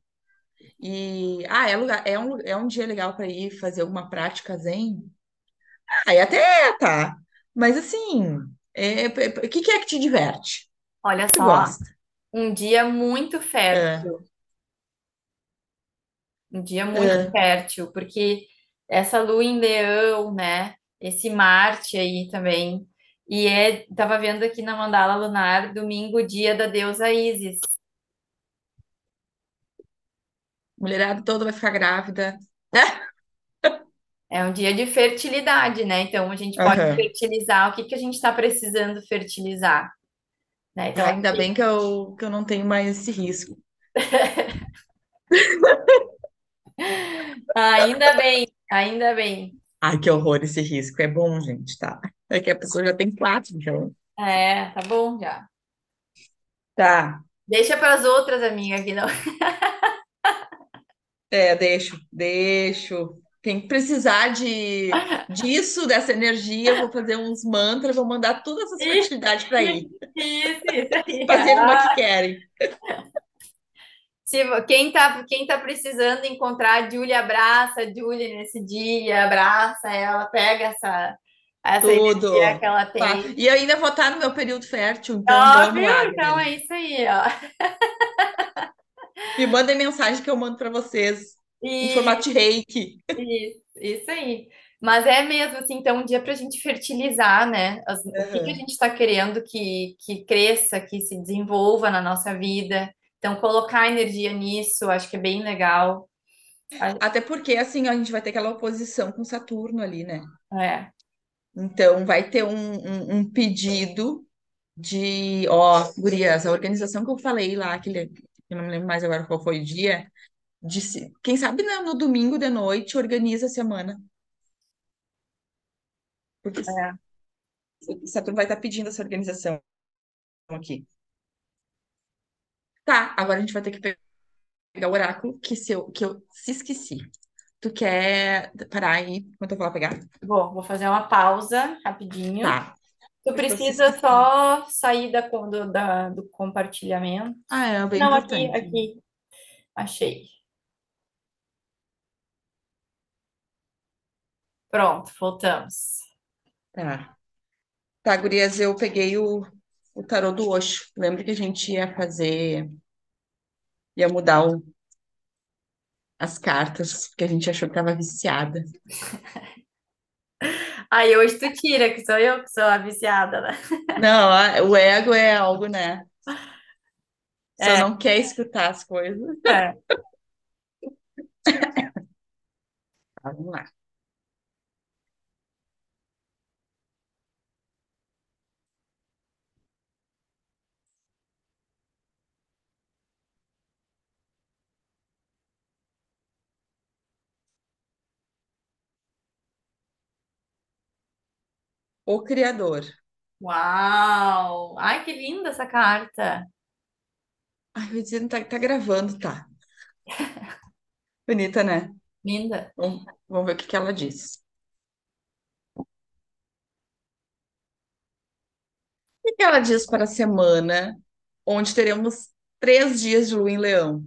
E, ah, é, lugar, é, um, é um dia legal para ir fazer alguma prática zen? Aí até é, tá. Mas assim, é, é, o que que é que te diverte? Olha só, um dia muito É, fértil. Um dia muito é. fértil, porque essa lua em Leão, né? Esse Marte aí também. E é, tava vendo aqui na mandala lunar, domingo, dia da deusa Ísis. Mulherada toda vai ficar grávida. É um dia de fertilidade, né? Então a gente pode Aham. fertilizar o que que a gente está precisando fertilizar, né? Então, Ainda bem que eu, que eu não tenho mais esse risco. ainda bem, ainda bem. Ai, que horror esse risco. É bom, gente, tá? É que a pessoa já tem quatro, então. É, tá bom já. Tá. Deixa para as outras, amiga, que não. É, deixo, deixo. Quem precisar de disso, dessa energia, vou fazer uns mantras, vou mandar todas essas fertilidades para aí. isso, isso aí. Fazer uma que querem. Se, quem tá, quem tá precisando encontrar a Julia, abraça a Julia nesse dia, abraça ela, pega essa, essa energia que Tudo. ela Tá. tem. E eu ainda vou estar no meu período fértil, então Ó, vamos viu? lá, Então é isso aí, ó. Me mandem mensagem que eu mando para vocês em formato de reiki. isso, isso aí. Mas é mesmo assim, então, um dia para a gente fertilizar, né? as- o que que a gente está querendo que, que cresça, que se desenvolva na nossa vida. Então, colocar energia nisso, acho que é bem legal. Até porque, assim, a gente vai ter aquela oposição com Saturno ali, né? É, Então, vai ter um, um, um pedido de, ó, gurias, a organização que eu falei lá, que eu não me lembro mais agora qual foi o dia, de, quem sabe no, no domingo de noite organiza a semana, porque é. Saturno vai estar pedindo essa organização aqui. Tá, agora a gente vai ter que pegar o oráculo, que, se eu, que eu se esqueci. Tu quer parar aí enquanto eu vou lá pegar? Bom, vou fazer uma pausa rapidinho. Tá, Tu precisa só sair da, do, da- do compartilhamento. Ah, é bem Não, aqui, importante. aqui, achei. Pronto, voltamos. Tá. Tá, gurias, eu peguei o, o tarô do Osho. Lembra que a gente ia fazer, ia mudar o- as cartas, porque a gente achou que tava viciada. Aí hoje tu tira, que sou eu que sou a viciada, né? Não, o ego é algo, né? Só É, não quer escutar as coisas. é. Vamos lá. O Criador. Uau! Ai, que linda essa carta. Ai, ia dizer, tá, tá gravando, tá. Bonita, né? Linda. Vamos, vamos ver o que que ela diz. O que que ela diz para a semana onde teremos três dias de lua em leão?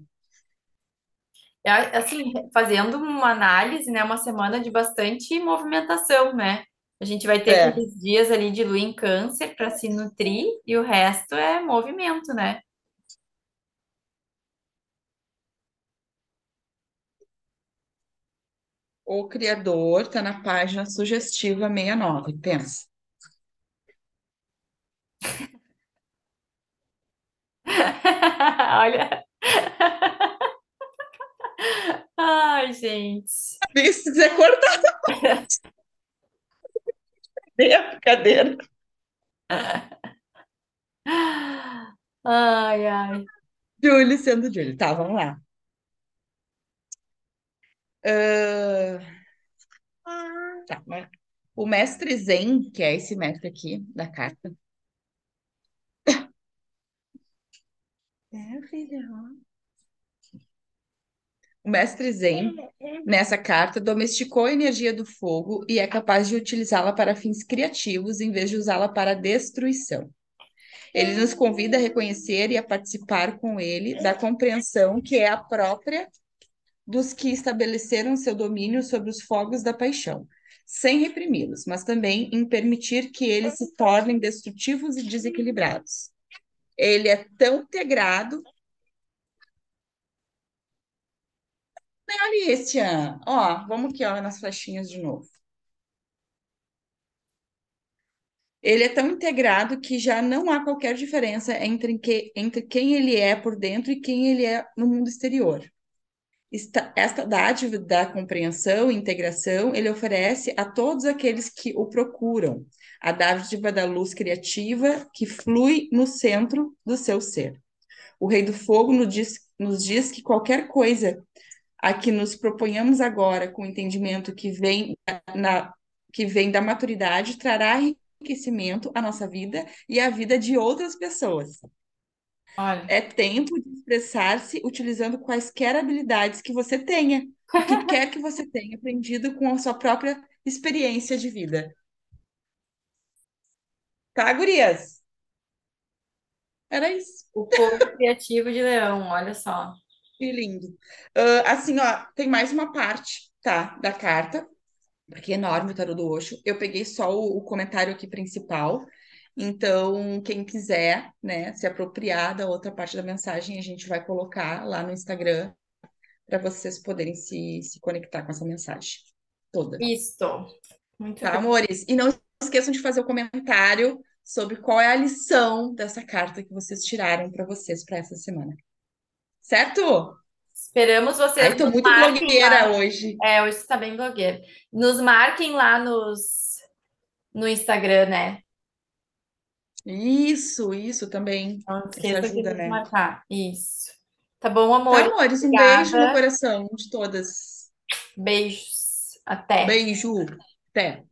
É, assim, fazendo uma análise, né? Uma semana de bastante movimentação, né? A gente vai ter É, aqueles dias ali de lua em câncer para se nutrir e o resto é movimento, né? o Criador tá na página sugestiva 69, pensa. Olha. Ai, gente. Se quiser cortar a cadeira. Ai, ai. Julie sendo Julie. Tá, vamos lá. Ah, tá, o mestre Zen, que é esse mestre aqui da carta. É, filha. O mestre Zen, nessa carta, domesticou a energia do fogo e é capaz de utilizá-la para fins criativos em vez de usá-la para destruição. Ele nos convida a reconhecer e a participar com ele da compreensão que é a própria dos que estabeleceram seu domínio sobre os fogos da paixão, sem reprimi-los, mas também em permitir que eles se tornem destrutivos e desequilibrados. Ele é tão integrado. Ano. Ó, vamos aqui, ó, nas flechinhas de novo. Ele é tão integrado que já não há qualquer diferença entre, que, entre quem ele é por dentro e quem ele é no mundo exterior. Esta, esta dádiva da compreensão e integração ele oferece a todos aqueles que o procuram, a dádiva da luz criativa que flui no centro do seu ser. O Rei do Fogo nos diz, nos diz que qualquer coisa a que nos proponhamos agora, com o entendimento que vem, na, que vem da maturidade, trará enriquecimento à nossa vida e à vida de outras pessoas. Olha. É tempo de expressar-se utilizando quaisquer habilidades que você tenha, o que quer que você tenha aprendido com a sua própria experiência de vida. Tá, gurias? Era isso. O fogo criativo de leão, olha só. Que lindo. Ah, assim, ó, tem mais uma parte, tá, da carta, porque é enorme o tarô do Osho. Eu peguei só o, o comentário aqui principal. Então, quem quiser, né, se apropriar da outra parte da mensagem, a gente vai colocar lá no Instagram para vocês poderem se, se conectar com essa mensagem toda. Isto. Muito Tá, bem. amores? E não esqueçam de fazer o comentário sobre qual é a lição dessa carta que vocês tiraram para vocês para essa semana. Certo? Esperamos vocês Ai, tô nos muito blogueira lá. hoje. É, hoje está bem blogueiro. Nos marquem lá nos, no Instagram, né? Isso, isso também. Não Isso esqueça de ajuda, nos né? marcar. Isso. Tá bom, Tá, amor? amores, um Obrigada. beijo no coração de todas. Beijos. Até. Beijo. Até.